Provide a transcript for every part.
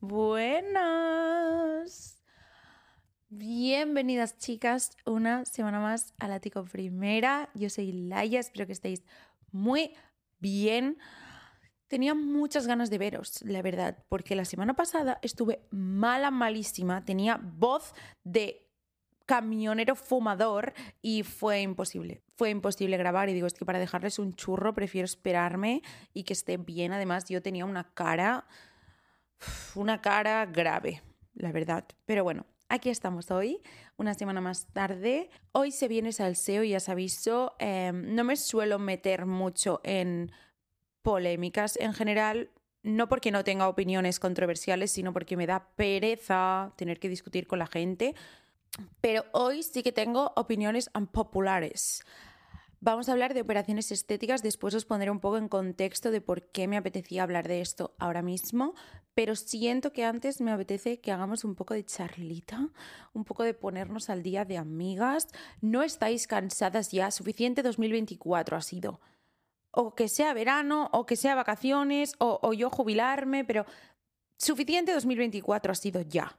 Buenas. Bienvenidas chicas una semana más a la Tico Primera. Yo soy Laia, espero que estéis muy bien. Tenía muchas ganas de veros, la verdad, porque la semana pasada estuve mala, malísima. Tenía voz de camionero fumador y fue imposible. Fue imposible grabar y digo, es que para dejarles un churro prefiero esperarme y que esté bien. Además, yo tenía una cara, una cara grave, la verdad. Pero bueno, aquí estamos hoy, una semana más tarde. Hoy se viene salseo, ya os aviso. Eh, no me suelo meter mucho en polémicas en general. No porque no tenga opiniones controversiales, sino porque me da pereza tener que discutir con la gente. Pero hoy sí que tengo opiniones unpopulares. Vamos a hablar de operaciones estéticas, después os pondré un poco en contexto de por qué me apetecía hablar de esto ahora mismo, pero siento que antes me apetece que hagamos un poco de charlita, un poco de ponernos al día de amigas. No estáis cansadas ya, suficiente 2024 ha sido. O que sea verano, o que sea vacaciones, o, yo jubilarme, pero suficiente 2024 ha sido ya.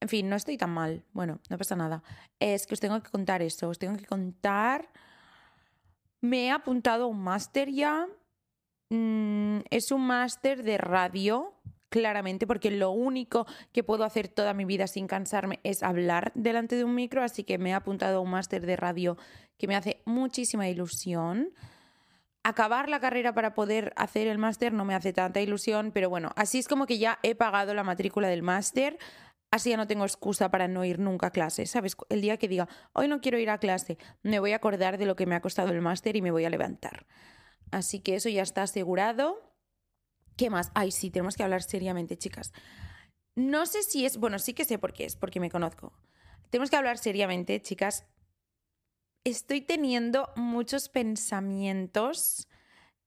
En fin, no estoy tan mal. Bueno, no pasa nada. Es que os tengo que contar eso. Os tengo que contar. Me he apuntado a un máster ya. Mm, es un máster de radio, claramente, porque lo único que puedo hacer toda mi vida sin cansarme es hablar delante de un micro. Así que me he apuntado a un máster de radio que me hace muchísima ilusión. Acabar la carrera para poder hacer el máster no me hace tanta ilusión, pero bueno, así es como que ya he pagado la matrícula del máster. Así ya no tengo excusa para no ir nunca a clase, ¿sabes? El día que diga, hoy no quiero ir a clase, me voy a acordar de lo que me ha costado el máster y me voy a levantar. Así que eso ya está asegurado. ¿Qué más? Ay, sí, tenemos que hablar seriamente, chicas. No sé si es, bueno, sí que sé por qué es, porque me conozco. Tenemos que hablar seriamente, chicas. Estoy teniendo muchos pensamientos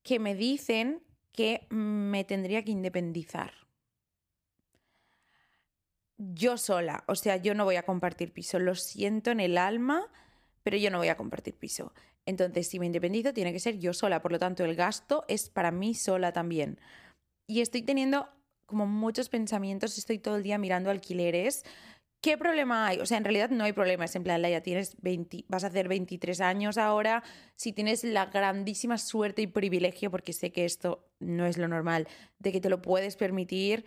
que me dicen que me tendría que independizar yo sola, o sea, yo no voy a compartir piso, lo siento en el alma, pero yo no voy a compartir piso. Entonces, si me independizo, tiene que ser yo sola, por lo tanto, el gasto es para mí sola también. Y estoy teniendo como muchos pensamientos, estoy todo el día mirando alquileres. ¿Qué problema hay? O sea, en realidad no hay problema, es en plan, ya tienes 20, vas a hacer 23 años ahora, si tienes la grandísima suerte y privilegio, porque sé que esto no es lo normal, de que te lo puedes permitir,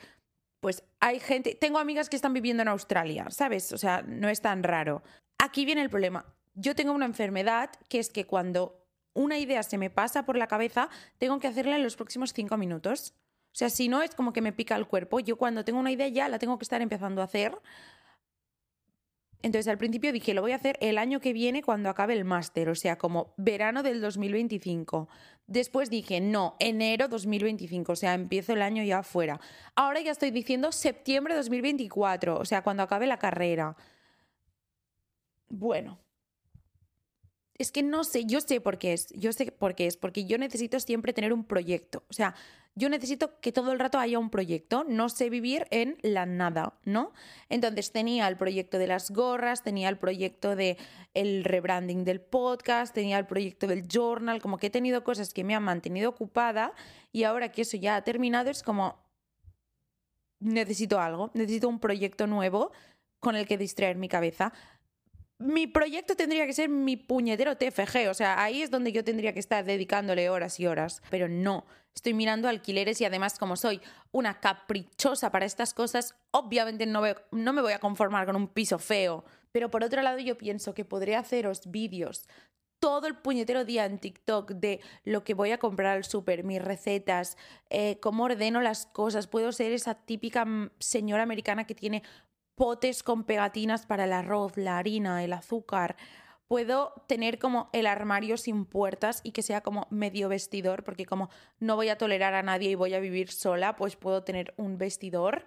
pues hay gente, tengo amigas que están viviendo en Australia, ¿sabes? O sea, no es tan raro. Aquí viene el problema. Yo tengo una enfermedad que es que cuando una idea se me pasa por la cabeza, tengo que hacerla en los próximos cinco minutos. O sea, si no es como que me pica el cuerpo. Yo cuando tengo una idea ya la tengo que estar empezando a hacer entonces al principio dije, lo voy a hacer el año que viene cuando acabe el máster, o sea, como verano del 2025. Después dije, no, enero 2025, o sea, empiezo el año ya fuera. Ahora ya estoy diciendo septiembre 2024, o sea, cuando acabe la carrera. Bueno, es que no sé, yo sé por qué es, yo sé por qué es, porque yo necesito siempre tener un proyecto. O sea, yo necesito que todo el rato haya un proyecto, no sé vivir en la nada, ¿no? Entonces tenía el proyecto de las gorras, tenía el proyecto de el rebranding del podcast, tenía el proyecto del journal, como que he tenido cosas que me han mantenido ocupada y ahora que eso ya ha terminado es como necesito algo, necesito un proyecto nuevo con el que distraer mi cabeza. Mi proyecto tendría que ser mi puñetero TFG, o sea, ahí es donde yo tendría que estar dedicándole horas y horas, pero no. Estoy mirando alquileres y además como soy una caprichosa para estas cosas, obviamente no, me voy a conformar con un piso feo. Pero por otro lado yo pienso que podría haceros vídeos todo el puñetero día en TikTok de lo que voy a comprar al súper, mis recetas, eh, cómo ordeno las cosas. Puedo ser esa típica mm, señora americana que tiene potes con pegatinas para el arroz, la harina, el azúcar. Puedo tener como el armario sin puertas y que sea como medio vestidor, porque como no voy a tolerar a nadie y voy a vivir sola, pues puedo tener un vestidor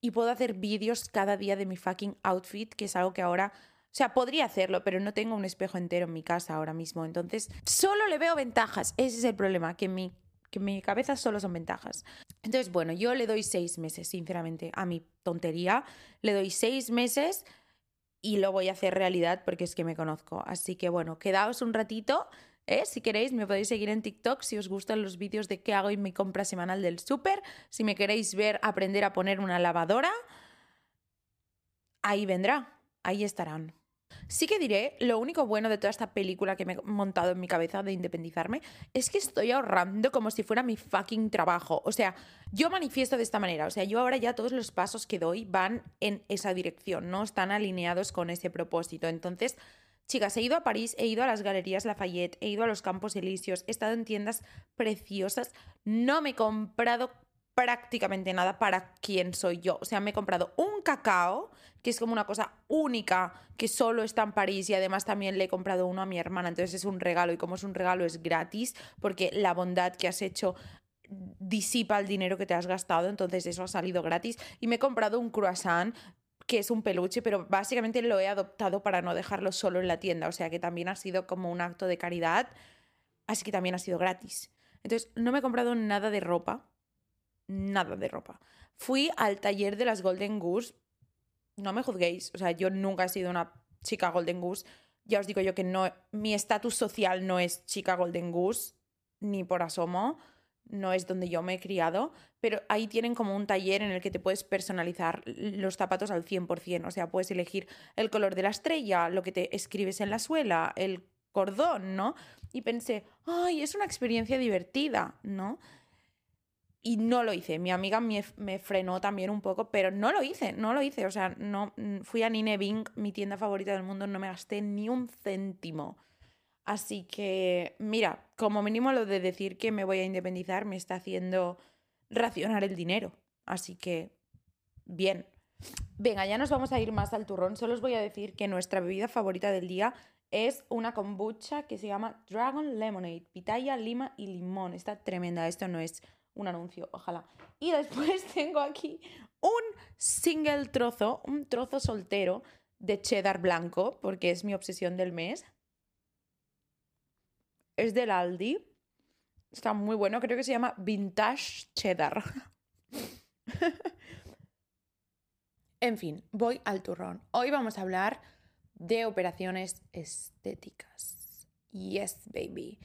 y puedo hacer vídeos cada día de mi fucking outfit, que es algo que ahora o sea, podría hacerlo, pero no tengo un espejo entero en mi casa ahora mismo. Entonces, solo le veo ventajas. Ese es el problema, que mi, que mi cabeza solo son ventajas. Entonces, bueno, yo le doy seis meses, sinceramente, a mi tontería. Le doy seis meses y lo voy a hacer realidad porque es que me conozco. Así que, bueno, quedaos un ratito. ¿eh? Si queréis, me podéis seguir en TikTok si os gustan los vídeos de qué hago en mi compra semanal del súper. Si me queréis ver aprender a poner una lavadora, ahí vendrá, ahí estarán. Sí que diré, lo único bueno de toda esta película que me he montado en mi cabeza de independizarme es que estoy ahorrando como si fuera mi fucking trabajo. O sea, yo manifiesto de esta manera. O sea, yo ahora ya todos los pasos que doy van en esa dirección, no están alineados con ese propósito. Entonces, chicas, he ido a París, he ido a las galerías Lafayette, he ido a los Campos Elíseos, he estado en tiendas preciosas, no me he comprado prácticamente nada para quién soy yo. O sea, me he comprado un cacao, que es como una cosa única, que solo está en París y además también le he comprado uno a mi hermana, entonces es un regalo y como es un regalo es gratis porque la bondad que has hecho disipa el dinero que te has gastado, entonces eso ha salido gratis y me he comprado un croissant que es un peluche, pero básicamente lo he adoptado para no dejarlo solo en la tienda, o sea que también ha sido como un acto de caridad, así que también ha sido gratis. Entonces, no me he comprado nada de ropa, nada de ropa. Fui al taller de las Golden Goose. No me juzguéis, o sea, yo nunca he sido una chica Golden Goose. Ya os digo yo que no, mi estatus social no es chica Golden Goose, ni por asomo, no es donde yo me he criado, pero ahí tienen como un taller en el que te puedes personalizar los zapatos al 100%, o sea, puedes elegir el color de la estrella, lo que te escribes en la suela, el cordón, ¿no? Y pensé, ay, es una experiencia divertida, ¿no? Y no lo hice. Mi amiga me, frenó también un poco, pero no lo hice, no lo hice. O sea, no mm, fui a Nine Bing, mi tienda favorita del mundo, no me gasté ni un céntimo. Así que, mira, como mínimo lo de decir que me voy a independizar me está haciendo racionar el dinero. Así que, bien. Venga, ya nos vamos a ir más al turrón. Solo os voy a decir que nuestra bebida favorita del día es una kombucha que se llama Dragon Lemonade, pitaya, lima y limón. Está tremenda. Esto no es un anuncio, ojalá. Y después tengo aquí un single trozo, un trozo soltero de cheddar blanco, porque es mi obsesión del mes. Es del Aldi. Está muy bueno, creo que se llama Vintage Cheddar. en fin, voy al turrón. Hoy vamos a hablar de operaciones estéticas. Yes, baby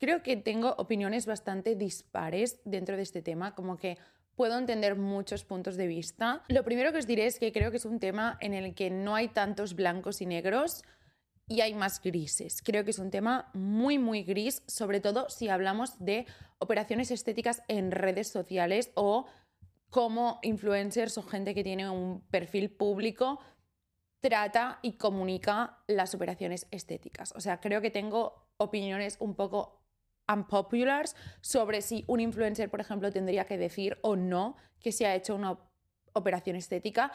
creo que tengo opiniones bastante dispares dentro de este tema, como que puedo entender muchos puntos de vista. Lo primero que os diré es que creo que es un tema en el que no hay tantos blancos y negros y hay más grises. Creo que es un tema muy, muy gris, sobre todo si hablamos de operaciones estéticas en redes sociales o cómo influencers o gente que tiene un perfil público trata y comunica las operaciones estéticas. O sea, creo que tengo opiniones un poco unpopulars sobre si un influencer, por ejemplo, tendría que decir o no que se ha hecho una operación estética,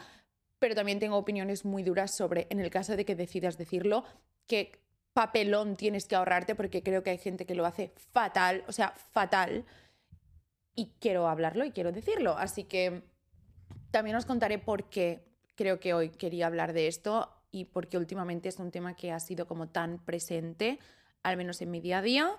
pero también tengo opiniones muy duras sobre, en el caso de que decidas decirlo, qué papelón tienes que ahorrarte, porque creo que hay gente que lo hace fatal, o sea, fatal, y quiero hablarlo y quiero decirlo. Así que también os contaré por qué creo que hoy quería hablar de esto y porque últimamente es un tema que ha sido como tan presente, al menos en mi día a día.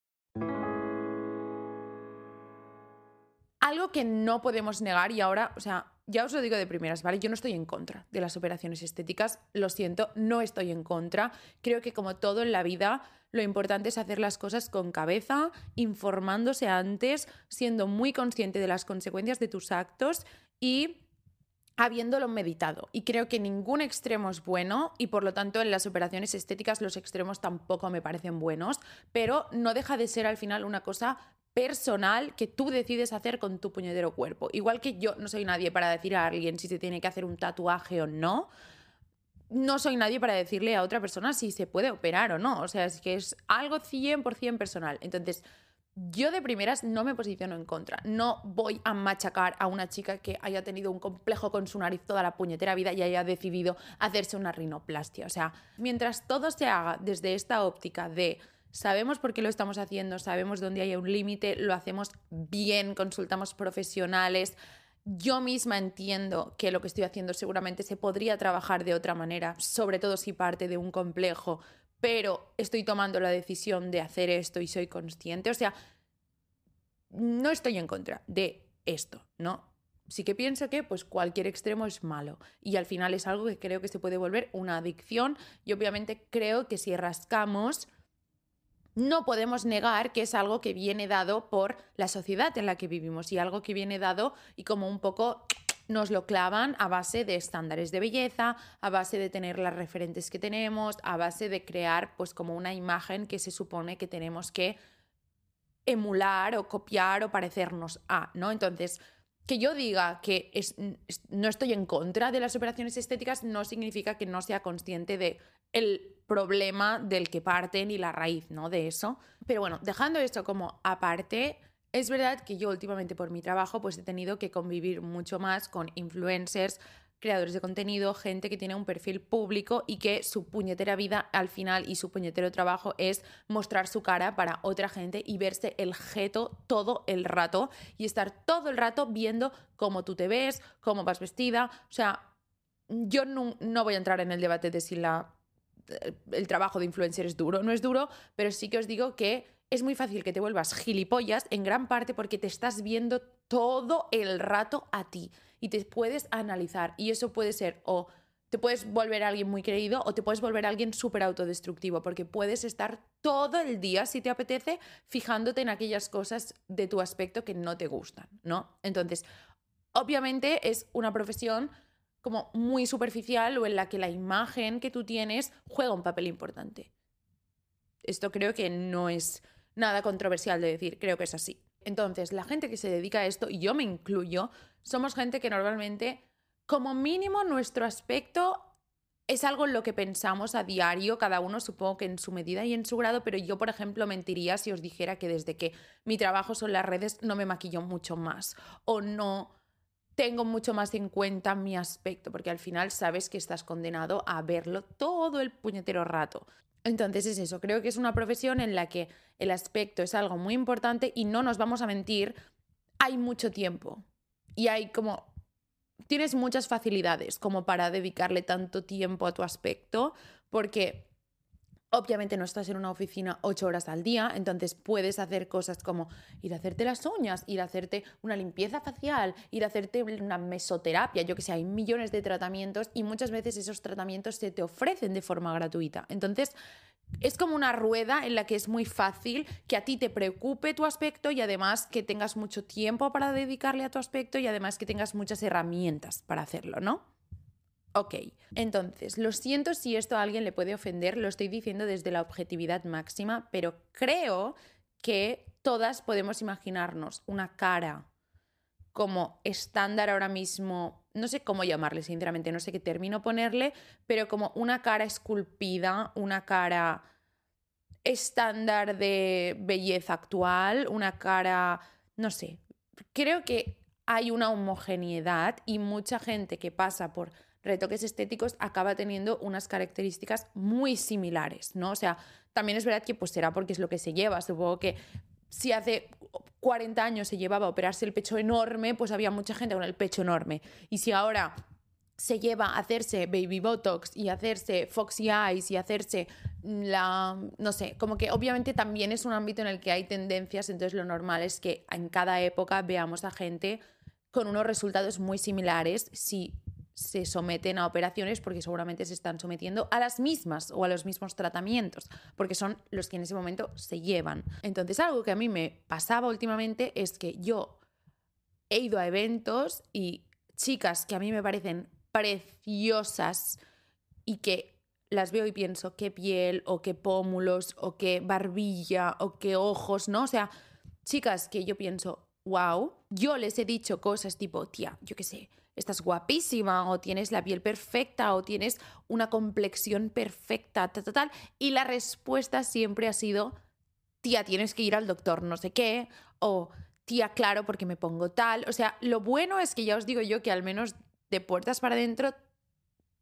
Algo que no podemos negar y ahora, o sea, ya os lo digo de primeras, ¿vale? Yo no estoy en contra de las operaciones estéticas, lo siento, no estoy en contra. Creo que como todo en la vida, lo importante es hacer las cosas con cabeza, informándose antes, siendo muy consciente de las consecuencias de tus actos y habiéndolo meditado. Y creo que ningún extremo es bueno y por lo tanto en las operaciones estéticas los extremos tampoco me parecen buenos, pero no deja de ser al final una cosa personal que tú decides hacer con tu puñetero cuerpo. Igual que yo no soy nadie para decir a alguien si se tiene que hacer un tatuaje o no. No soy nadie para decirle a otra persona si se puede operar o no. O sea, es que es algo 100% personal. Entonces, yo de primeras no me posiciono en contra. No voy a machacar a una chica que haya tenido un complejo con su nariz toda la puñetera vida y haya decidido hacerse una rinoplastia. O sea, mientras todo se haga desde esta óptica de sabemos por qué lo estamos haciendo, sabemos dónde hay un límite, lo hacemos bien, consultamos profesionales. Yo misma entiendo que lo que estoy haciendo seguramente se podría trabajar de otra manera, sobre todo si parte de un complejo, pero estoy tomando la decisión de hacer esto y soy consciente. O sea, no estoy en contra de esto, ¿no? Sí que pienso que pues cualquier extremo es malo y al final es algo que creo que se puede volver una adicción y obviamente creo que si rascamos no podemos negar que es algo que viene dado por la sociedad en la que vivimos y algo que viene dado y como un poco nos lo clavan a base de estándares de belleza, a base de tener las referentes que tenemos, a base de crear pues como una imagen que se supone que tenemos que emular o copiar o parecernos a, ¿no? Entonces, que yo diga que no estoy en contra de las operaciones estéticas no significa que no sea consciente de el problema del que parten y la raíz, ¿no? De eso. Pero bueno, dejando esto como aparte, es verdad que yo últimamente por mi trabajo pues he tenido que convivir mucho más con influencers, creadores de contenido, gente que tiene un perfil público y que su puñetera vida al final y su puñetero trabajo es mostrar su cara para otra gente y verse el jeto todo el rato y estar todo el rato viendo cómo tú te ves, cómo vas vestida. O sea, yo no, no voy a entrar en el debate de si la el trabajo de influencer es duro, no es duro, pero sí que os digo que es muy fácil que te vuelvas gilipollas en gran parte porque te estás viendo todo el rato a ti y te puedes analizar y eso puede ser o te puedes volver a alguien muy creído o te puedes volver a alguien súper autodestructivo porque puedes estar todo el día, si te apetece, fijándote en aquellas cosas de tu aspecto que no te gustan, ¿no? Entonces, obviamente es una profesión como muy superficial o en la que la imagen que tú tienes juega un papel importante. Esto creo que no es nada controversial de decir, creo que es así. Entonces, la gente que se dedica a esto, y yo me incluyo, somos gente que normalmente, como mínimo, nuestro aspecto es algo en lo que pensamos a diario, cada uno supongo que en su medida y en su grado, pero yo, por ejemplo, mentiría si os dijera que desde que mi trabajo son las redes no me maquillo mucho más o no tengo mucho más en cuenta mi aspecto, porque al final sabes que estás condenado a verlo todo el puñetero rato. Entonces es eso, creo que es una profesión en la que el aspecto es algo muy importante y no nos vamos a mentir, hay mucho tiempo y hay como, tienes muchas facilidades como para dedicarle tanto tiempo a tu aspecto, porque Obviamente no estás en una oficina ocho horas al día, entonces puedes hacer cosas como ir a hacerte las uñas, ir a hacerte una limpieza facial, ir a hacerte una mesoterapia, yo que sé, hay millones de tratamientos y muchas veces esos tratamientos se te ofrecen de forma gratuita. Entonces, es como una rueda en la que es muy fácil que a ti te preocupe tu aspecto y además que tengas mucho tiempo para dedicarle a tu aspecto y además que tengas muchas herramientas para hacerlo, ¿no? Ok, entonces, lo siento si esto a alguien le puede ofender, lo estoy diciendo desde la objetividad máxima, pero creo que todas podemos imaginarnos una cara como estándar ahora mismo no sé cómo llamarle, sinceramente, no sé qué término ponerle, pero como una cara esculpida, una cara estándar de belleza actual, una cara, no sé, creo que hay una homogeneidad y mucha gente que pasa por retoques estéticos acaba teniendo unas características muy similares, ¿no? O sea, también es verdad que pues será porque es lo que se lleva, supongo que si hace 40 años se llevaba a operarse el pecho enorme, pues había mucha gente con el pecho enorme. Y si ahora se lleva a hacerse baby botox y hacerse foxy eyes y hacerse la no sé, como que obviamente también es un ámbito en el que hay tendencias, entonces lo normal es que en cada época veamos a gente con unos resultados muy similares si se someten a operaciones porque seguramente se están sometiendo a las mismas o a los mismos tratamientos, porque son los que en ese momento se llevan. Entonces, algo que a mí me pasaba últimamente es que yo he ido a eventos y chicas que a mí me parecen preciosas y que las veo y pienso qué piel o qué pómulos o qué barbilla o qué ojos, ¿no? O sea, chicas que yo pienso, wow, yo les he dicho cosas tipo, tía, yo qué sé, estás guapísima o tienes la piel perfecta o tienes una complexión perfecta, tal, tal, tal. Y la respuesta siempre ha sido, tía, tienes que ir al doctor no sé qué o tía, claro, porque me pongo tal. O sea, lo bueno es que ya os digo yo que al menos de puertas para adentro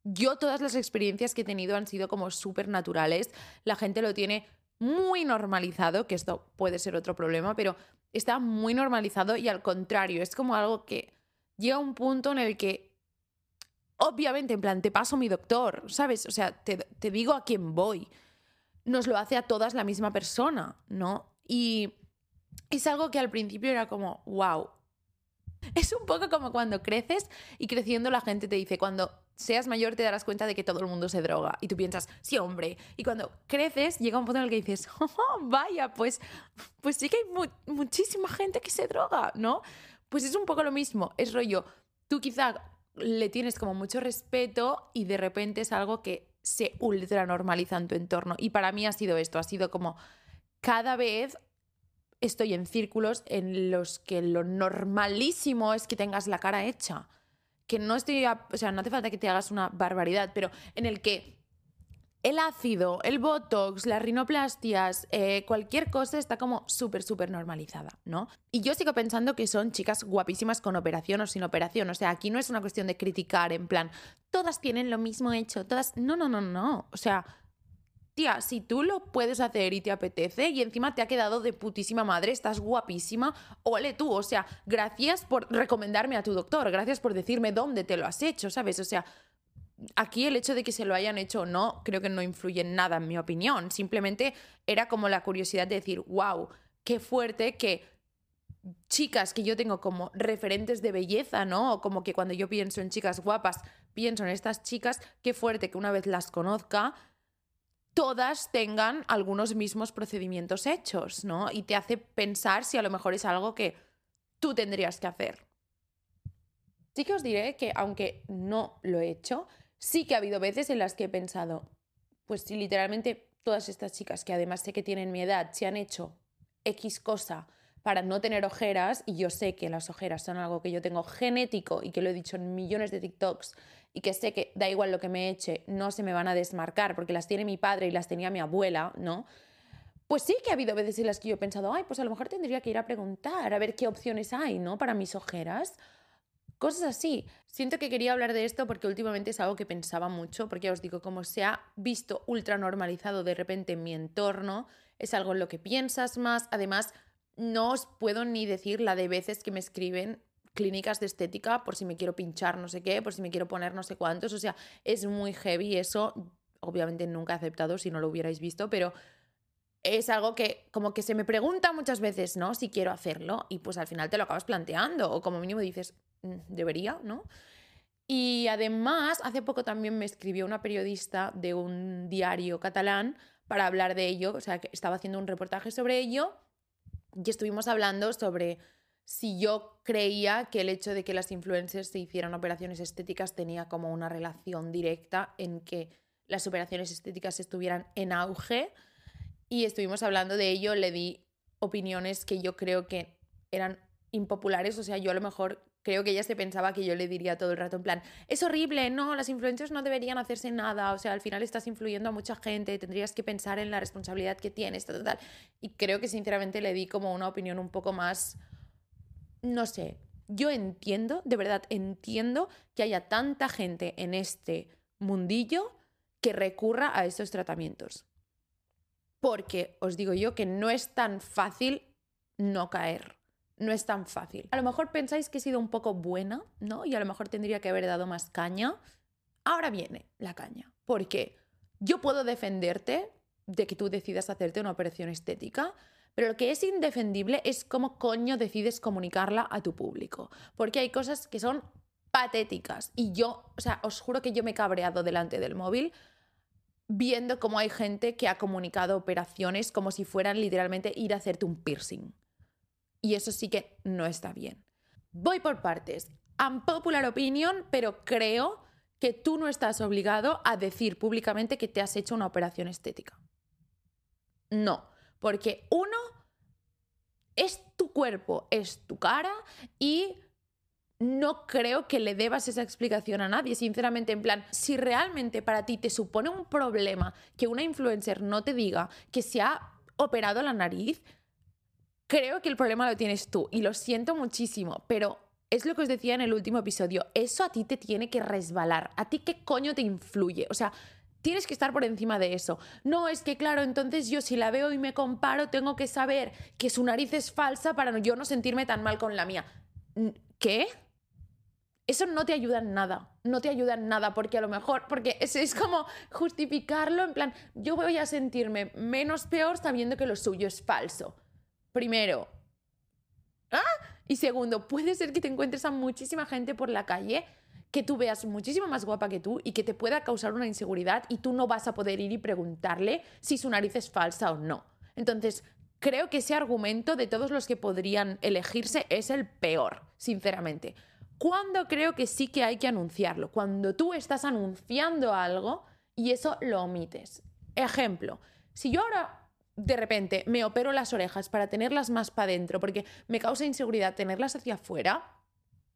yo todas las experiencias que he tenido han sido como súper naturales. La gente lo tiene muy normalizado, que esto puede ser otro problema, pero está muy normalizado y al contrario, es como algo que llega un punto en el que, obviamente, en plan, te paso mi doctor, ¿sabes? O sea, te, digo a quién voy. Nos lo hace a todas la misma persona, ¿no? Y es algo que al principio era como, wow. Es un poco como cuando creces y creciendo la gente te dice, cuando seas mayor te darás cuenta de que todo el mundo se droga. Y tú piensas, sí, hombre. Y cuando creces, llega un punto en el que dices, oh, vaya, pues, pues sí que hay muchísima gente que se droga, ¿no? Pues es un poco lo mismo, es rollo, tú quizá le tienes como mucho respeto y de repente es algo que se ultra normaliza en tu entorno. Y para mí ha sido esto, ha sido como cada vez estoy en círculos en los que lo normalísimo es que tengas la cara hecha. Que no estoy, o sea, no hace falta que te hagas una barbaridad, pero en el que el ácido, el botox, las rinoplastias, eh, cualquier cosa está como súper, súper normalizada, ¿no? Y yo sigo pensando que son chicas guapísimas con operación o sin operación. O sea, aquí no es una cuestión de criticar en plan, todas tienen lo mismo hecho, todas... No, no, no, no. O sea, tía, si tú lo puedes hacer y te apetece y encima te ha quedado de putísima madre, estás guapísima, ole tú. O sea, gracias por recomendarme a tu doctor, gracias por decirme dónde te lo has hecho, ¿sabes? O sea aquí el hecho de que se lo hayan hecho o no, creo que no influye en nada, en mi opinión. Simplemente era como la curiosidad de decir, wow, qué fuerte que chicas que yo tengo como referentes de belleza, ¿no? O como que cuando yo pienso en chicas guapas, pienso en estas chicas, qué fuerte que una vez las conozca, todas tengan algunos mismos procedimientos hechos, ¿no? Y te hace pensar si a lo mejor es algo que tú tendrías que hacer. Sí que os diré que aunque no lo he hecho, sí que ha habido veces en las que he pensado, pues si literalmente todas estas chicas que además sé que tienen mi edad se han hecho X cosa para no tener ojeras, y yo sé que las ojeras son algo que yo tengo genético y que lo he dicho en millones de TikToks y que sé que da igual lo que me eche, no se me van a desmarcar porque las tiene mi padre y las tenía mi abuela, ¿no? Pues sí que ha habido veces en las que yo he pensado, ay, pues a lo mejor tendría que ir a preguntar, a ver qué opciones hay, ¿no? Para mis ojeras. Cosas así. Siento que quería hablar de esto porque últimamente es algo que pensaba mucho, porque ya os digo, como se ha visto ultra normalizado de repente en mi entorno, es algo en lo que piensas más. Además, no os puedo ni decir la de veces que me escriben clínicas de estética por si me quiero pinchar no sé qué, por si me quiero poner no sé cuántos. O sea, es muy heavy eso. Obviamente nunca he aceptado si no lo hubierais visto, pero es algo que como que se me pregunta muchas veces, ¿no? Si quiero hacerlo y pues al final te lo acabas planteando o como mínimo dices, debería, ¿no? Y además, hace poco también me escribió una periodista de un diario catalán para hablar de ello, o sea, que estaba haciendo un reportaje sobre ello y estuvimos hablando sobre si yo creía que el hecho de que las influencers se hicieran operaciones estéticas tenía como una relación directa en que las operaciones estéticas estuvieran en auge y estuvimos hablando de ello, le di opiniones que yo creo que eran impopulares, o sea, yo a lo mejor creo que ella se pensaba que yo le diría todo el rato en plan, es horrible, no, las influencers no deberían hacerse nada, o sea, al final estás influyendo a mucha gente, tendrías que pensar en la responsabilidad que tienes, tal, tal. Y creo que sinceramente le di como una opinión un poco más, no sé, yo entiendo, de verdad entiendo que haya tanta gente en este mundillo que recurra a estos tratamientos. Porque os digo yo que no es tan fácil no caer no es tan fácil. A lo mejor pensáis que he sido un poco buena, ¿no? Y a lo mejor tendría que haber dado más caña. Ahora viene la caña. Porque yo puedo defenderte de que tú decidas hacerte una operación estética, pero lo que es indefendible es cómo coño decides comunicarla a tu público. Porque hay cosas que son patéticas. Y yo, o sea, os juro que yo me he cabreado delante del móvil viendo cómo hay gente que ha comunicado operaciones como si fueran literalmente ir a hacerte un piercing. Y eso sí que no está bien. Voy por partes. Unpopular opinion, pero creo que tú no estás obligado a decir públicamente que te has hecho una operación estética. No, porque uno, es tu cuerpo, es tu cara y no creo que le debas esa explicación a nadie, sinceramente, en plan, si realmente para ti te supone un problema que una influencer no te diga que se ha operado la nariz, creo que el problema lo tienes tú y lo siento muchísimo, pero es lo que os decía en el último episodio, eso a ti te tiene que resbalar, a ti qué coño te influye, o sea... Tienes que estar por encima de eso. No es que, claro, entonces yo si la veo y me comparo, tengo que saber que su nariz es falsa para yo no sentirme tan mal con la mía. ¿Qué? Eso no te ayuda en nada, no te ayuda en nada, porque a lo mejor, porque es, es como justificarlo en plan, yo voy a sentirme menos peor sabiendo que lo suyo es falso. Primero. ¿Ah? Y segundo, puede ser que te encuentres a muchísima gente por la calle que tú veas muchísimo más guapa que tú y que te pueda causar una inseguridad y tú no vas a poder ir y preguntarle si su nariz es falsa o no. Entonces, creo que ese argumento de todos los que podrían elegirse es el peor, sinceramente. ¿Cuándo creo que sí que hay que anunciarlo? Cuando tú estás anunciando algo y eso lo omites. Ejemplo, si yo ahora de repente me opero las orejas para tenerlas más para adentro porque me causa inseguridad tenerlas hacia afuera,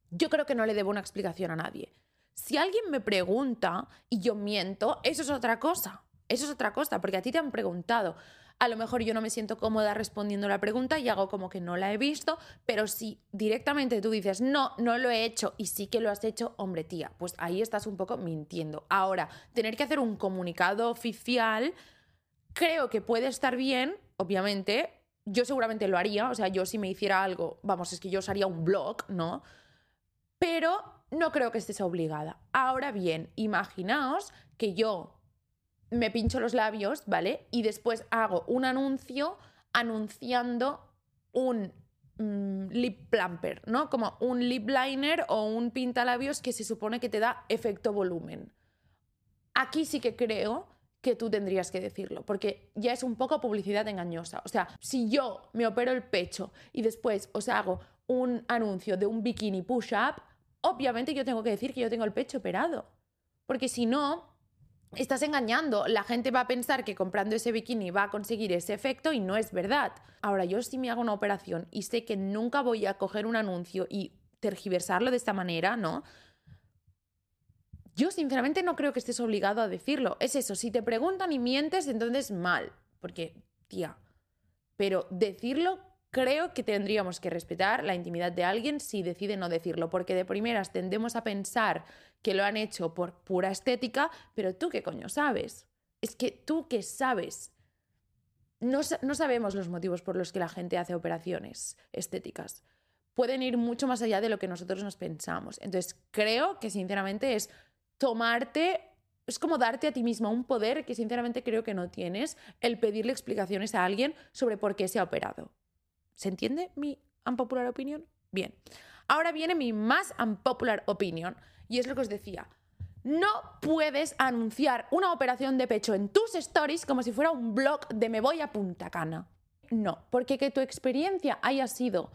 yo creo que no le debo una explicación a nadie. Si alguien me pregunta y yo miento, eso es otra cosa. Eso es otra cosa, porque a ti te han preguntado. A lo mejor yo no me siento cómoda respondiendo la pregunta y hago como que no la he visto, pero si directamente tú dices, no, no lo he hecho y sí que lo has hecho, hombre tía, pues ahí estás un poco mintiendo. Ahora, tener que hacer un comunicado oficial Creo que puede estar bien, obviamente. Yo seguramente lo haría, o sea, yo si me hiciera algo, vamos, es que yo os haría un blog, ¿no? Pero no creo que estés obligada. Ahora bien, imaginaos que yo me pincho los labios, ¿vale? Y después hago un anuncio anunciando un mm, lip plumper, ¿no? Como un lip liner o un pintalabios que se supone que te da efecto volumen. Aquí sí que creo que tú tendrías que decirlo, porque ya es un poco publicidad engañosa. O sea, si yo me opero el pecho y después os hago un anuncio de un bikini push-up, obviamente yo tengo que decir que yo tengo el pecho operado. Porque si no, estás engañando. La gente va a pensar que comprando ese bikini va a conseguir ese efecto y no es verdad. Ahora, yo si me hago una operación y sé que nunca voy a coger un anuncio y tergiversarlo de esta manera, ¿no? Yo sinceramente no creo que estés obligado a decirlo. Es eso, si te preguntan y mientes, entonces mal, porque, tía, pero decirlo creo que tendríamos que respetar la intimidad de alguien si decide no decirlo, porque de primeras tendemos a pensar que lo han hecho por pura estética, pero tú qué coño sabes. Es que tú qué sabes. No, no sabemos los motivos por los que la gente hace operaciones estéticas. Pueden ir mucho más allá de lo que nosotros nos pensamos. Entonces, creo que sinceramente es tomarte, es como darte a ti misma un poder que sinceramente creo que no tienes, el pedirle explicaciones a alguien sobre por qué se ha operado. ¿Se entiende mi unpopular opinion? Bien. Ahora viene mi más unpopular opinion y es lo que os decía. No puedes anunciar una operación de pecho en tus stories como si fuera un blog de me voy a Punta Cana. No, porque que tu experiencia haya sido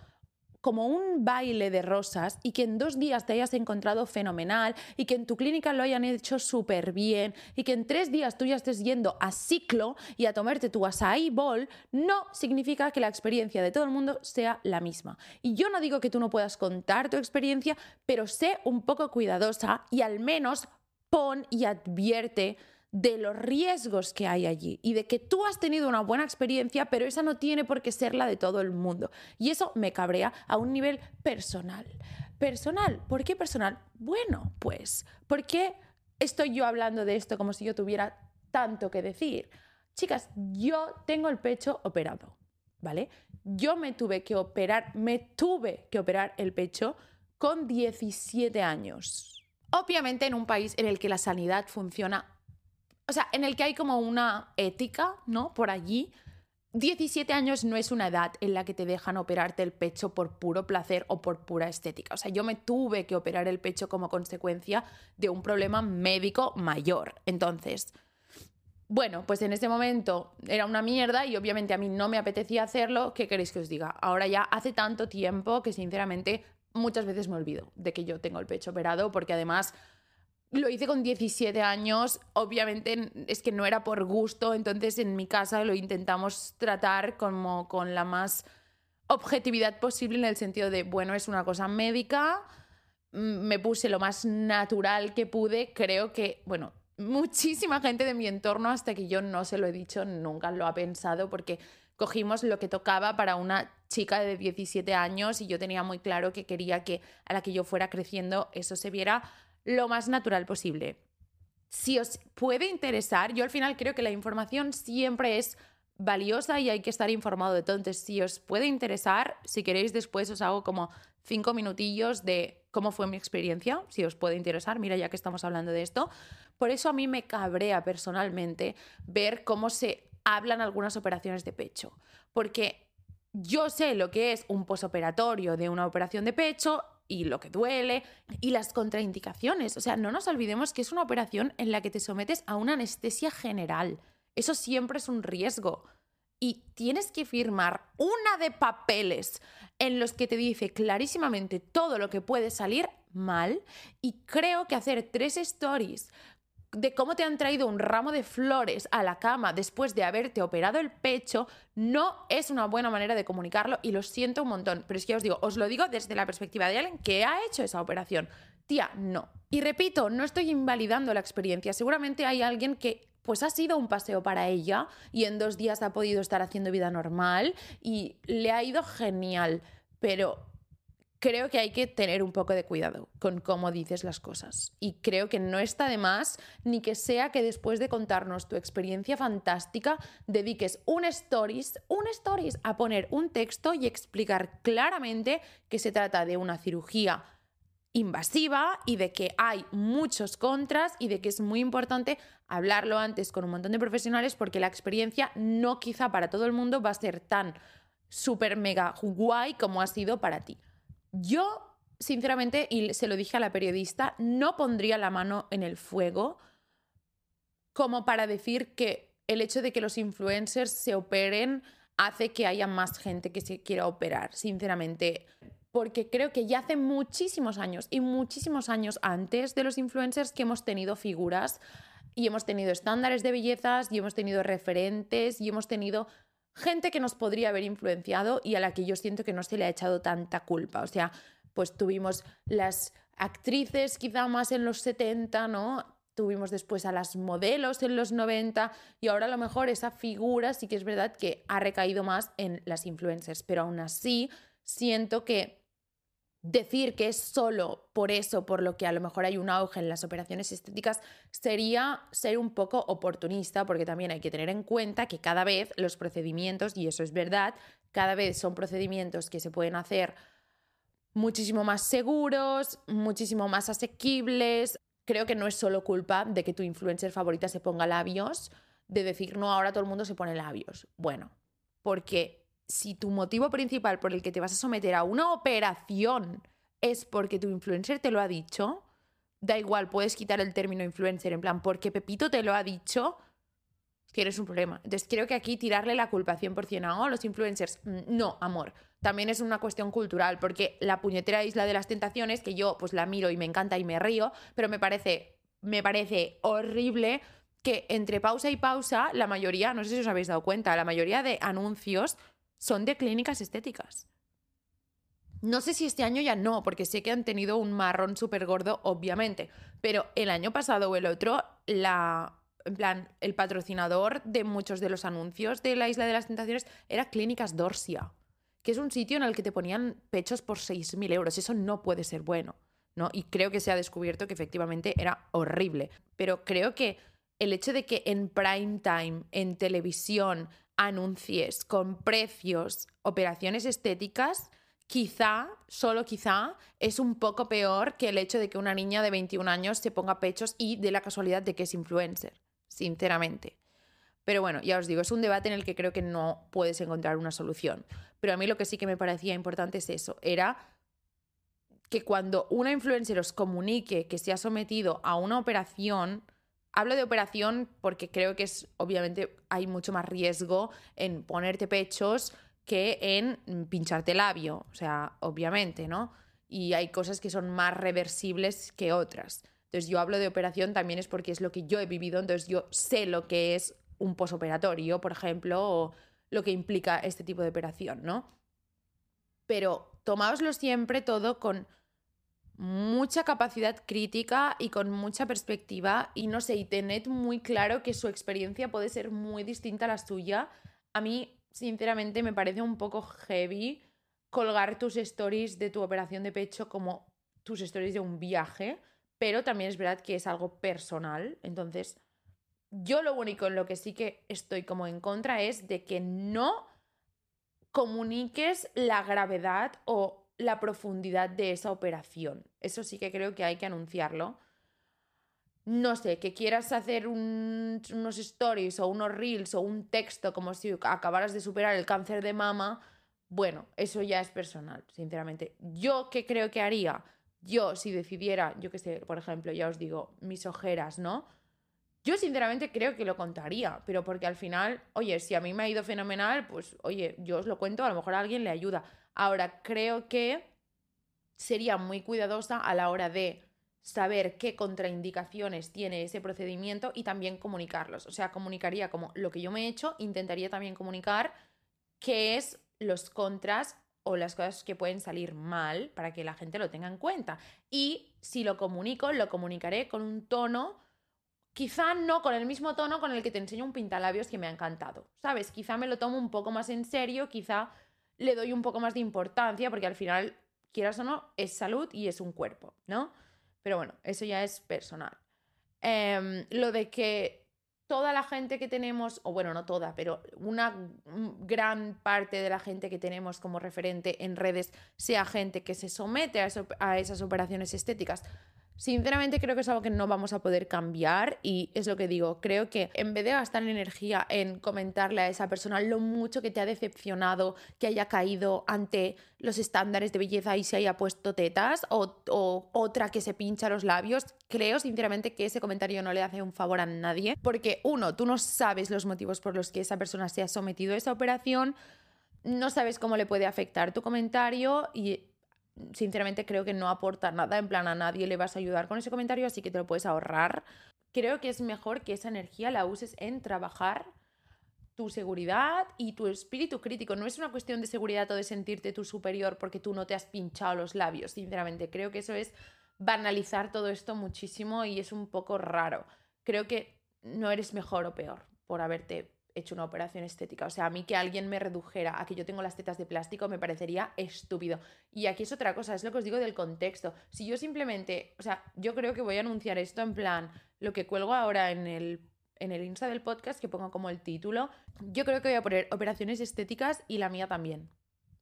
como un baile de rosas y que en dos días te hayas encontrado fenomenal y que en tu clínica lo hayan hecho súper bien y que en tres días tú ya estés yendo a ciclo y a tomarte tu açaí bol, no significa que la experiencia de todo el mundo sea la misma. Y yo no digo que tú no puedas contar tu experiencia, pero sé un poco cuidadosa y al menos pon y advierte de los riesgos que hay allí y de que tú has tenido una buena experiencia, pero esa no tiene por qué ser la de todo el mundo. Y eso me cabrea a un nivel personal. Personal, ¿por qué personal? Bueno, pues, ¿por qué estoy yo hablando de esto como si yo tuviera tanto que decir? Chicas, yo tengo el pecho operado, ¿vale? Yo me tuve que operar, me tuve que operar el pecho con 17 años. Obviamente en un país en el que la sanidad funciona o sea, en el que hay como una ética, ¿no? Por allí. 17 años no es una edad en la que te dejan operarte el pecho por puro placer o por pura estética. O sea, yo me tuve que operar el pecho como consecuencia de un problema médico mayor. Entonces, bueno, pues en ese momento era una mierda y obviamente a mí no me apetecía hacerlo. ¿Qué queréis que os diga? Ahora ya hace tanto tiempo que sinceramente muchas veces me olvido de que yo tengo el pecho operado porque además lo hice con 17 años, obviamente es que no era por gusto, entonces en mi casa lo intentamos tratar como con la más objetividad posible en el sentido de, bueno, es una cosa médica, mm, me puse lo más natural que pude, creo que, bueno, muchísima gente de mi entorno, hasta que yo no se lo he dicho, nunca lo ha pensado porque cogimos lo que tocaba para una chica de 17 años y yo tenía muy claro que quería que a la que yo fuera creciendo eso se viera lo más natural posible. Si os puede interesar, yo al final creo que la información siempre es valiosa y hay que estar informado de todo. Entonces, si os puede interesar, si queréis después os hago como cinco minutillos de cómo fue mi experiencia, si os puede interesar, mira ya que estamos hablando de esto. Por eso a mí me cabrea personalmente ver cómo se hablan algunas operaciones de pecho, porque yo sé lo que es un posoperatorio de una operación de pecho y lo que duele y las contraindicaciones. O sea, no nos olvidemos que es una operación en la que te sometes a una anestesia general. Eso siempre es un riesgo. Y tienes que firmar una de papeles en los que te dice clarísimamente todo lo que puede salir mal. Y creo que hacer tres stories de cómo te han traído un ramo de flores a la cama después de haberte operado el pecho no es una buena manera de comunicarlo y lo siento un montón. Pero es que os digo, os lo digo desde la perspectiva de alguien que ha hecho esa operación. Tía, no. Y repito, no estoy invalidando la experiencia. Seguramente hay alguien que pues ha sido un paseo para ella y en dos días ha podido estar haciendo vida normal y le ha ido genial. Pero creo que hay que tener un poco de cuidado con cómo dices las cosas. Y creo que no está de más ni que sea que después de contarnos tu experiencia fantástica, dediques un stories, un stories a poner un texto y explicar claramente que se trata de una cirugía invasiva y de que hay muchos contras y de que es muy importante hablarlo antes con un montón de profesionales porque la experiencia no quizá para todo el mundo va a ser tan súper mega guay como ha sido para ti. Yo, sinceramente, y se lo dije a la periodista, no pondría la mano en el fuego como para decir que el hecho de que los influencers se operen hace que haya más gente que se quiera operar, sinceramente. Porque creo que ya hace muchísimos años y muchísimos años antes de los influencers que hemos tenido figuras y hemos tenido estándares de bellezas y hemos tenido referentes y hemos tenido gente que nos podría haber influenciado y a la que yo siento que no se le ha echado tanta culpa. O sea, pues tuvimos las actrices quizá más en los 70, ¿no? Tuvimos después a las modelos en los 90 y ahora a lo mejor esa figura sí que es verdad que ha recaído más en las influencers, pero aún así siento que decir que es solo por eso, por lo que a lo mejor hay un auge en las operaciones estéticas, sería ser un poco oportunista, porque también hay que tener en cuenta que cada vez los procedimientos, y eso es verdad, cada vez son procedimientos que se pueden hacer muchísimo más seguros, muchísimo más asequibles. Creo que no es solo culpa de que tu influencer favorita se ponga labios, de decir, no, ahora todo el mundo se pone labios. Bueno, porque si tu motivo principal por el que te vas a someter a una operación es porque tu influencer te lo ha dicho, da igual, puedes quitar el término influencer, en plan, porque Pepito te lo ha dicho, tienes un problema. Entonces creo que aquí tirarle la culpa 100% a oh, los influencers, mm, no, amor, también es una cuestión cultural, porque la puñetera isla de las tentaciones, que yo pues la miro y me encanta y me río, pero me parece, me parece horrible que entre pausa y pausa, la mayoría, no sé si os habéis dado cuenta, la mayoría de anuncios son de clínicas estéticas. No sé si este año ya no, porque sé que han tenido un marrón súper gordo, obviamente, pero el año pasado o el otro, la, en plan, el patrocinador de muchos de los anuncios de la Isla de las Tentaciones era Clínicas Dorsia, que es un sitio en el que te ponían pechos por 6.000 euros. Eso no puede ser bueno, ¿no? Y creo que se ha descubierto que efectivamente era horrible. Pero creo que el hecho de que en prime time, en televisión, anuncies con precios, operaciones estéticas, quizá, solo quizá, es un poco peor que el hecho de que una niña de 21 años se ponga pechos y de la casualidad de que es influencer, sinceramente. Pero bueno, ya os digo, es un debate en el que creo que no puedes encontrar una solución. Pero a mí lo que sí que me parecía importante es eso, era que cuando una influencer os comunique que se ha sometido a una operación, Hablo de operación porque creo que es, obviamente, hay mucho más riesgo en ponerte pechos que en pincharte labio, o sea, obviamente, ¿no? Y hay cosas que son más reversibles que otras. Entonces yo hablo de operación también es porque es lo que yo he vivido, entonces yo sé lo que es un posoperatorio, por ejemplo, o lo que implica este tipo de operación, ¿no? Pero tomáoslo siempre todo con mucha capacidad crítica y con mucha perspectiva. Y no sé, y tened muy claro que su experiencia puede ser muy distinta a la suya. A mí, sinceramente, me parece un poco heavy colgar tus stories de tu operación de pecho como tus stories de un viaje, pero también es verdad que es algo personal, entonces yo lo único en lo que sí que estoy como en contra es de que no comuniques la gravedad o la profundidad de esa operación. Eso sí que creo que hay que anunciarlo. No sé, que quieras hacer unos stories o unos reels o un texto como si acabaras de superar el cáncer de mama, bueno, eso ya es personal, sinceramente. Yo, ¿qué creo que haría? Yo, si decidiera, yo qué sé, por ejemplo, ya os digo, mis ojeras, ¿no? Yo sinceramente creo que lo contaría, pero porque al final, oye, si a mí me ha ido fenomenal, pues oye, yo os lo cuento, a lo mejor a alguien le ayuda. Ahora, creo que sería muy cuidadosa a la hora de saber qué contraindicaciones tiene ese procedimiento y también comunicarlos. O sea, comunicaría como lo que yo me he hecho, intentaría también comunicar qué es los contras o las cosas que pueden salir mal para que la gente lo tenga en cuenta. Y si lo comunico, lo comunicaré con un tono, quizá no con el mismo tono con el que te enseño un pintalabios que me ha encantado. ¿Sabes? Quizá me lo tomo un poco más en serio, quizá le doy un poco más de importancia porque al final, quieras o no, es salud y es un cuerpo, ¿no? Pero bueno, eso ya es personal. Em, lo de que toda la gente que tenemos, o bueno, no toda, pero una gran parte de la gente que tenemos como referente en redes sea gente que se somete a, a esas operaciones estéticas, Sinceramente creo que es algo que no vamos a poder cambiar y es lo que digo, creo que en vez de gastar energía en comentarle a esa persona lo mucho que te ha decepcionado que haya caído ante los estándares de belleza y se haya puesto tetas o, otra que se pincha los labios, creo sinceramente que ese comentario no le hace un favor a nadie. Porque uno, tú no sabes los motivos por los que esa persona se ha sometido a esa operación, no sabes cómo le puede afectar tu comentario y sinceramente creo que no aporta nada, en plan a nadie le vas a ayudar con ese comentario, así que te lo puedes ahorrar. Creo que es mejor que esa energía la uses en trabajar tu seguridad y tu espíritu crítico. No es una cuestión de seguridad o de sentirte tú superior porque tú no te has pinchado los labios, sinceramente. Creo que eso es banalizar todo esto muchísimo y es un poco raro. Creo que no eres mejor o peor por haberte hecho una operación estética. O sea, a mí que alguien me redujera a que yo tengo las tetas de plástico me parecería estúpido. Y aquí es otra cosa, es lo que os digo del contexto. Si yo simplemente, o sea, yo creo que voy a anunciar esto en plan, lo que cuelgo ahora en el, en el Insta del podcast, que pongo como el título, yo creo que voy a poner operaciones estéticas y la mía también,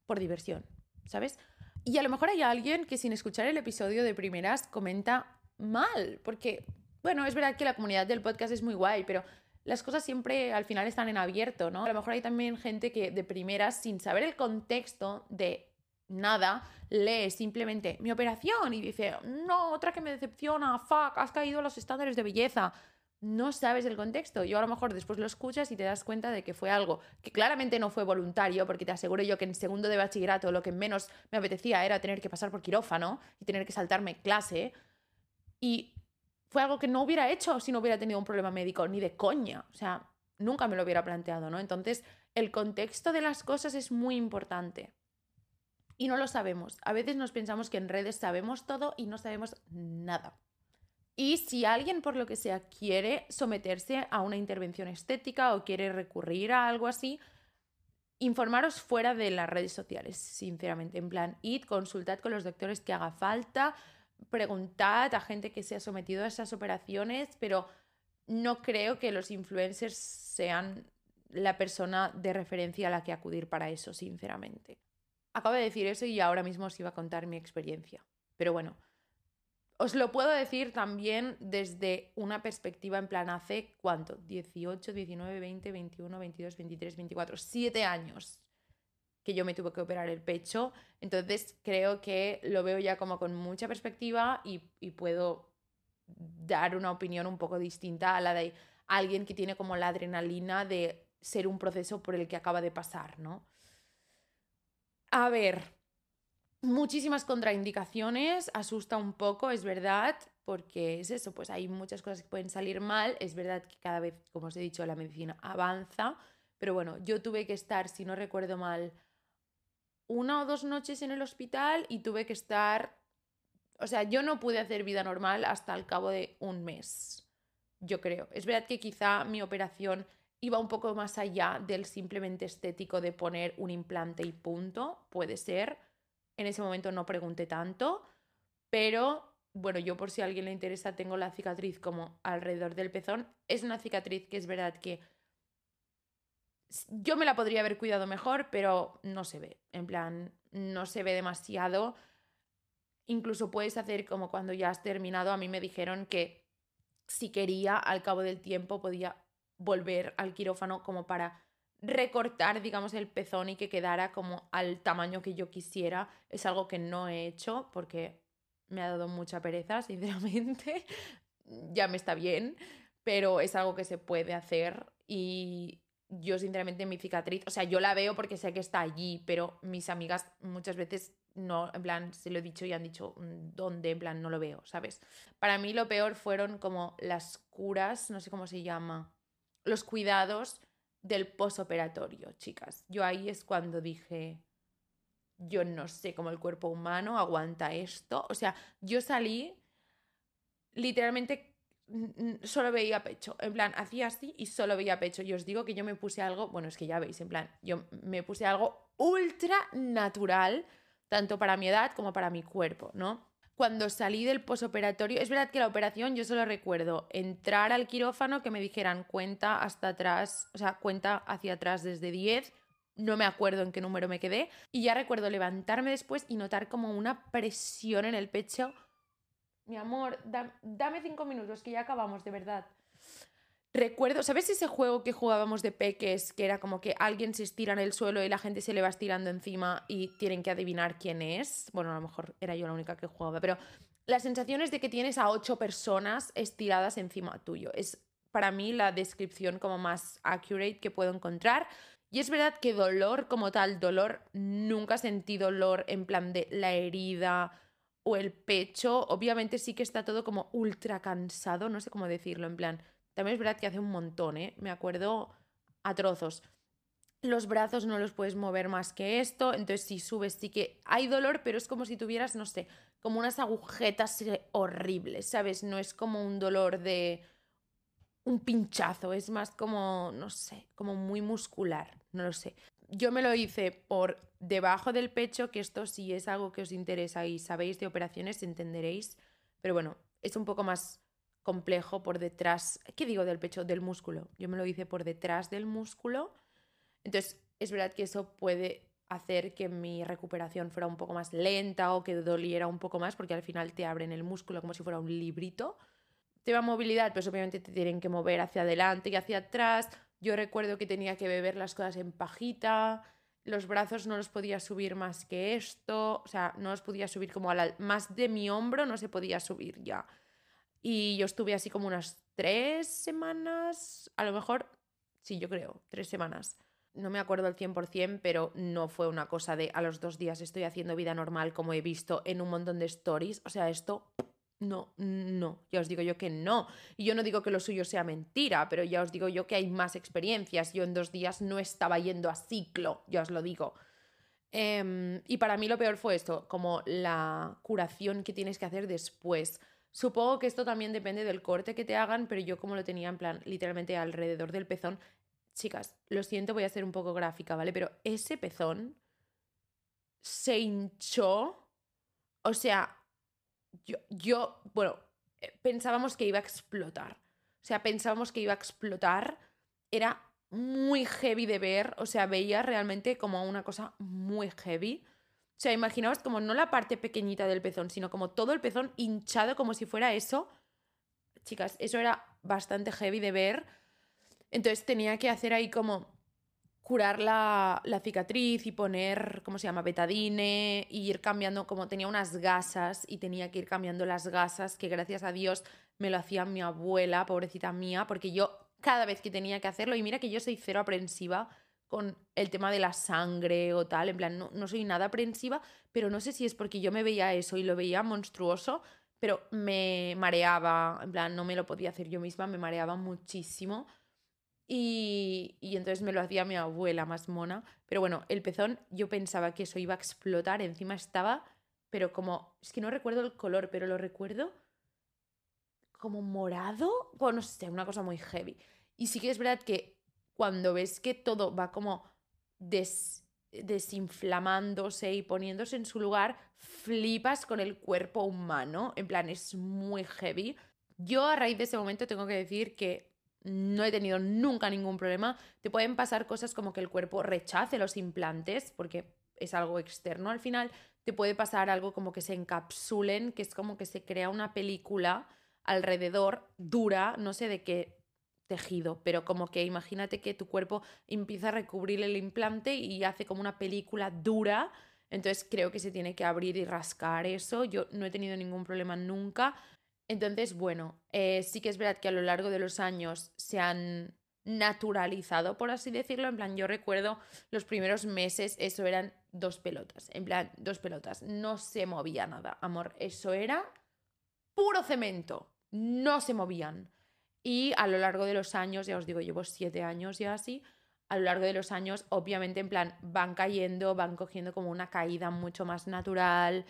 por diversión, ¿sabes? Y a lo mejor hay alguien que sin escuchar el episodio de primeras comenta mal, porque, bueno, es verdad que la comunidad del podcast es muy guay, pero las cosas siempre al final están en abierto, ¿no? A lo mejor hay también gente que de primeras, sin saber el contexto de nada, lee simplemente mi operación y dice, no, otra que me decepciona, fuck, has caído a los estándares de belleza. no sabes el contexto. Yo a lo mejor después lo escuchas y te das cuenta de que fue algo que claramente no fue voluntario, porque te aseguro yo que en segundo de bachillerato lo que menos me apetecía era tener que pasar por quirófano y tener que saltarme clase. Y fue algo que no hubiera hecho si no hubiera tenido un problema médico, ni de coña. O sea, nunca me lo hubiera planteado, ¿no? Entonces, el contexto de las cosas es muy importante. Y no lo sabemos. A veces nos pensamos que en redes sabemos todo y no sabemos nada. Y si alguien, por lo que sea, quiere someterse a una intervención estética o quiere recurrir a algo así, informaros fuera de las redes sociales, sinceramente. En plan, id, consultad con los doctores que haga falta, preguntad a gente que se ha sometido a esas operaciones, pero no creo que los influencers sean la persona de referencia a la que acudir para eso, sinceramente. Acabo de decir eso y ahora mismo os iba a contar mi experiencia. Pero bueno, os lo puedo decir también desde una perspectiva en plan hace cuánto, 18, 19, 20, 21, 22, 23, 24, 7 años que yo me tuve que operar el pecho. Entonces creo que lo veo ya como con mucha perspectiva y, y puedo dar una opinión un poco distinta a la de alguien que tiene como la adrenalina de ser un proceso por el que acaba de pasar, ¿no? A ver, muchísimas contraindicaciones, asusta un poco, es verdad, porque es eso, pues hay muchas cosas que pueden salir mal, es verdad que cada vez, como os he dicho, la medicina avanza, pero bueno, yo tuve que estar, si no recuerdo mal, una o dos noches en el hospital y tuve que estar, o sea, yo no pude hacer vida normal hasta el cabo de un mes, yo creo. Es verdad que quizá mi operación iba un poco más allá del simplemente estético de poner un implante y punto, puede ser, en ese momento no pregunté tanto, pero bueno, yo por si a alguien le interesa, tengo la cicatriz como alrededor del pezón. Es una cicatriz que es verdad que yo me la podría haber cuidado mejor, pero no se ve. En plan, no se ve demasiado. Incluso puedes hacer como cuando ya has terminado. A mí me dijeron que si quería, al cabo del tiempo, podía volver al quirófano como para recortar, digamos, el pezón y que quedara como al tamaño que yo quisiera. Es algo que no he hecho porque me ha dado mucha pereza, sinceramente. ya me está bien, pero es algo que se puede hacer y yo, sinceramente, mi cicatriz, o sea, yo la veo porque sé que está allí, pero mis amigas muchas veces no, en plan, se lo he dicho y han dicho, mm, ¿dónde? En plan, no lo veo, ¿sabes? Para mí lo peor fueron como las curas, no sé cómo se llama, los cuidados del posoperatorio, chicas. Yo ahí es cuando dije, yo no sé cómo el cuerpo humano aguanta esto. O sea, yo salí literalmente solo veía pecho. En plan, hacía así y solo veía pecho. Y os digo que yo me puse algo, bueno, es que ya veis, en plan, yo me puse algo ultra natural, tanto para mi edad como para mi cuerpo, ¿no? cuando salí del posoperatorio, es verdad que la operación yo solo recuerdo entrar al quirófano, que me dijeran cuenta hasta atrás, o sea, cuenta hacia atrás desde 10, no me acuerdo en qué número me quedé, y ya recuerdo levantarme después y notar como una presión en el pecho. Mi amor, dame cinco minutos, que ya acabamos, de verdad. Recuerdo, ¿sabes ese juego que jugábamos de peques que era como que alguien se estira en el suelo y la gente se le va estirando encima y tienen que adivinar quién es? Bueno, a lo mejor era yo la única que jugaba, pero la sensación es de que tienes a ocho personas estiradas encima tuyo. Es para mí la descripción como más accurate que puedo encontrar. Y es verdad que dolor como tal, dolor, nunca sentí dolor en plan de la herida o el pecho. Obviamente sí que está todo como ultra cansado, no sé cómo decirlo, en plan también es verdad que hace un montón, ¿eh? Me acuerdo a trozos. Los brazos no los puedes mover más que esto, entonces si subes sí que hay dolor, pero es como si tuvieras, no sé, como unas agujetas horribles, ¿sabes? No es como un dolor de un pinchazo, es más como, no sé, como muy muscular, no lo sé. Yo me lo hice por debajo del pecho, que esto si es algo que os interesa y sabéis de operaciones, entenderéis, pero bueno, es un poco más complejo por detrás, ¿qué digo del pecho? Del músculo. Yo me lo hice por detrás del músculo. Entonces, es verdad que eso puede hacer que mi recuperación fuera un poco más lenta o que doliera un poco más, porque al final te abren el músculo como si fuera un librito. Tema movilidad, pues obviamente te tienen que mover hacia adelante y hacia atrás. Yo recuerdo que tenía que beber las cosas en pajita, los brazos no los podía subir más que esto, o sea, no los podía subir como a la, más de mi hombro, no se podía subir ya. Y yo estuve así como unas tres semanas, a lo mejor, sí, yo creo, tres semanas. No me acuerdo al 100%, pero no fue una cosa de a los dos días estoy haciendo vida normal como he visto en un montón de stories. O sea, esto no, no, ya os digo yo que no. Y yo no digo que lo suyo sea mentira, pero ya os digo yo que hay más experiencias. Yo en dos días no estaba yendo a ciclo, ya os lo digo. Em, y para mí lo peor fue esto, como la curación que tienes que hacer después. Supongo que esto también depende del corte que te hagan, pero yo como lo tenía en plan literalmente alrededor del pezón, chicas, lo siento, voy a ser un poco gráfica, ¿vale? Pero ese pezón se hinchó, o sea, yo, yo bueno, eh, pensábamos que iba a explotar. O sea, pensábamos que iba a explotar. Era muy heavy de ver, o sea, veía realmente como una cosa muy heavy. O sea, imaginaos como no la parte pequeñita del pezón, sino como todo el pezón hinchado como si fuera eso. Chicas, eso era bastante heavy de ver. Entonces tenía que hacer ahí como curar la, la, cicatriz y poner, ¿cómo se llama? Betadine y ir cambiando, como tenía unas gasas y tenía que ir cambiando las gasas, que gracias a Dios me lo hacía mi abuela, pobrecita mía, porque yo cada vez que tenía que hacerlo. Y mira que yo soy cero aprensiva con el tema de la sangre o tal, en plan, no, soy nada aprensiva, pero no sé si es porque yo me veía eso y lo veía monstruoso, pero me mareaba, en plan, no me lo podía hacer yo misma, me mareaba muchísimo. Y, y, entonces me lo hacía mi abuela más mona. Pero bueno, el pezón yo pensaba que eso iba a explotar. Encima estaba, pero como, es que no recuerdo el color, pero lo recuerdo como morado, bueno, no sé, una cosa muy heavy. Y sí que es verdad que cuando ves que todo va como desinflamándose y poniéndose en su lugar, flipas con el cuerpo humano, en plan, es muy heavy. Yo a raíz de ese momento tengo que decir que no he tenido nunca ningún problema. Te pueden pasar cosas como que el cuerpo rechace los implantes, porque es algo externo al final. Te puede pasar algo como que se encapsulen, que es como que se crea una película alrededor dura, no sé de qué tejido, pero como que imagínate que tu cuerpo empieza a recubrir el implante y hace como una película dura, entonces creo que se tiene que abrir y rascar eso, yo no he tenido ningún problema nunca. Entonces, bueno, eh, sí que es verdad que a lo largo de los años se han naturalizado, por así decirlo. En plan, yo recuerdo los primeros meses, eso eran dos pelotas. En plan, dos pelotas. No se movía nada, amor. Eso era puro cemento no se movían. Y a lo largo de los años, ya os digo, llevo siete años ya así, a lo largo de los años, obviamente, en plan, van cayendo, van cogiendo como una caída mucho más natural.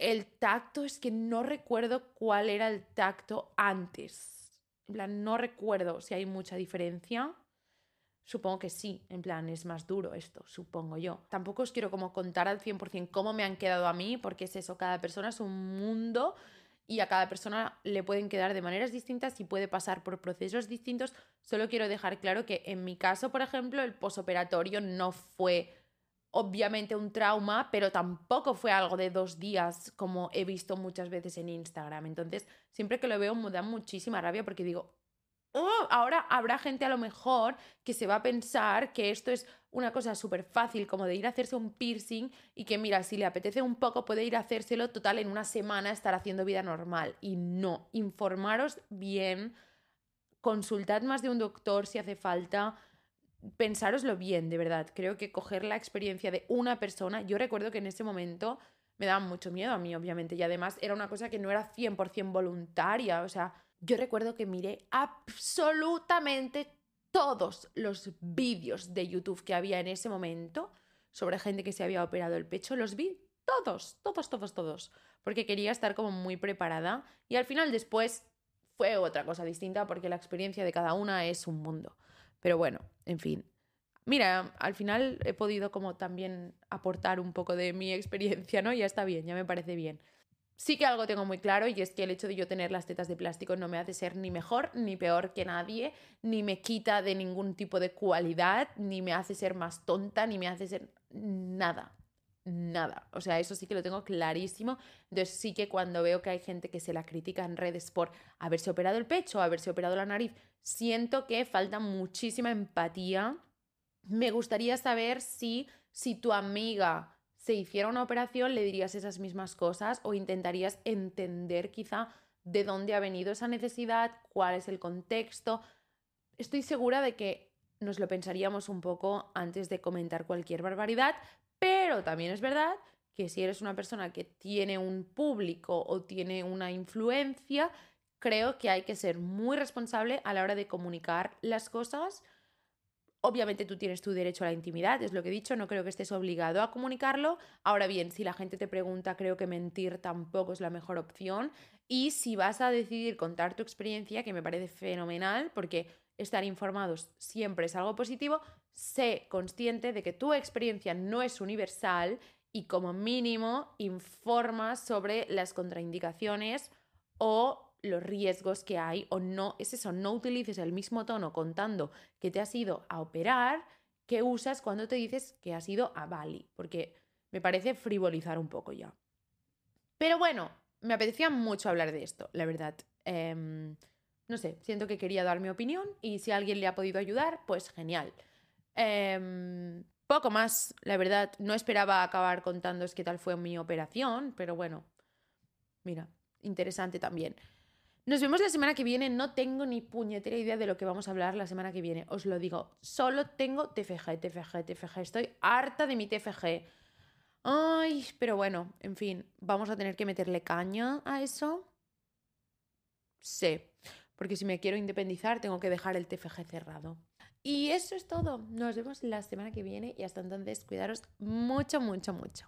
El tacto es que no recuerdo cuál era el tacto antes. En plan, no recuerdo si hay mucha diferencia. Supongo que sí, en plan, es más duro esto, supongo yo. Tampoco os quiero como contar al 100% cómo me han quedado a mí, porque es eso, cada persona es un mundo y a cada persona le pueden quedar de maneras distintas y puede pasar por procesos distintos. Solo quiero dejar claro que en mi caso, por ejemplo, el posoperatorio no fue obviamente un trauma, pero tampoco fue algo de dos días como he visto muchas veces en Instagram. Entonces, siempre que lo veo me da muchísima rabia porque digo, oh, ahora habrá gente a lo mejor que se va a pensar que esto es una cosa súper fácil como de ir a hacerse un piercing y que mira, si le apetece un poco puede ir a hacérselo, total en una semana estar haciendo vida normal. Y no, informaros bien, consultad más de un doctor si hace falta, pensároslo bien, de verdad. Creo que coger la experiencia de una persona, yo recuerdo que en ese momento me daba mucho miedo a mí, obviamente, y además era una cosa que no era 100% voluntaria, o sea yo recuerdo que miré absolutamente todos los vídeos de YouTube que había en ese momento sobre gente que se había operado el pecho, los vi todos, todos, todos, todos, porque quería estar como muy preparada y al final después fue otra cosa distinta porque la experiencia de cada una es un mundo. Pero bueno, en fin. Mira, al final he podido como también aportar un poco de mi experiencia, ¿no? Ya está bien, ya me parece bien. Sí que algo tengo muy claro y es que el hecho de yo tener las tetas de plástico no me hace ser ni mejor ni peor que nadie, ni me quita de ningún tipo de cualidad, ni me hace ser más tonta, ni me hace ser nada, nada. O sea, eso sí que lo tengo clarísimo. Entonces sí que cuando veo que hay gente que se la critica en redes por haberse operado el pecho, haberse operado la nariz, siento que falta muchísima empatía. Me gustaría saber si, si tu amiga se hiciera una operación, le dirías esas mismas cosas o intentarías entender quizá de dónde ha venido esa necesidad, cuál es el contexto. Estoy segura de que nos lo pensaríamos un poco antes de comentar cualquier barbaridad, pero también es verdad que si eres una persona que tiene un público o tiene una influencia, creo que hay que ser muy responsable a la hora de comunicar las cosas. Obviamente tú tienes tu derecho a la intimidad, es lo que he dicho, no creo que estés obligado a comunicarlo. Ahora bien, si la gente te pregunta, creo que mentir tampoco es la mejor opción. Y si vas a decidir contar tu experiencia, que me parece fenomenal, porque estar informados siempre es algo positivo, sé consciente de que tu experiencia no es universal y como mínimo informas sobre las contraindicaciones o los riesgos que hay o no, es eso, no utilices el mismo tono contando que te has ido a operar que usas cuando te dices que has ido a Bali, porque me parece frivolizar un poco ya. Pero bueno, me apetecía mucho hablar de esto, la verdad. Em, no sé, siento que quería dar mi opinión y si alguien le ha podido ayudar, pues genial. Em, poco más, la verdad. No esperaba acabar contándoos qué tal fue mi operación, pero bueno, mira, interesante también. Nos vemos la semana que viene. No tengo ni puñetera idea de lo que vamos a hablar la semana que viene. Os lo digo. Solo tengo TFG, TFG, TFG. Estoy harta de mi TFG. Ay, pero bueno, en fin, vamos a tener que meterle caña a eso. Sí, porque si me quiero independizar tengo que dejar el TFG cerrado. Y eso es todo. Nos vemos la semana que viene y hasta entonces cuidaros mucho, mucho, mucho.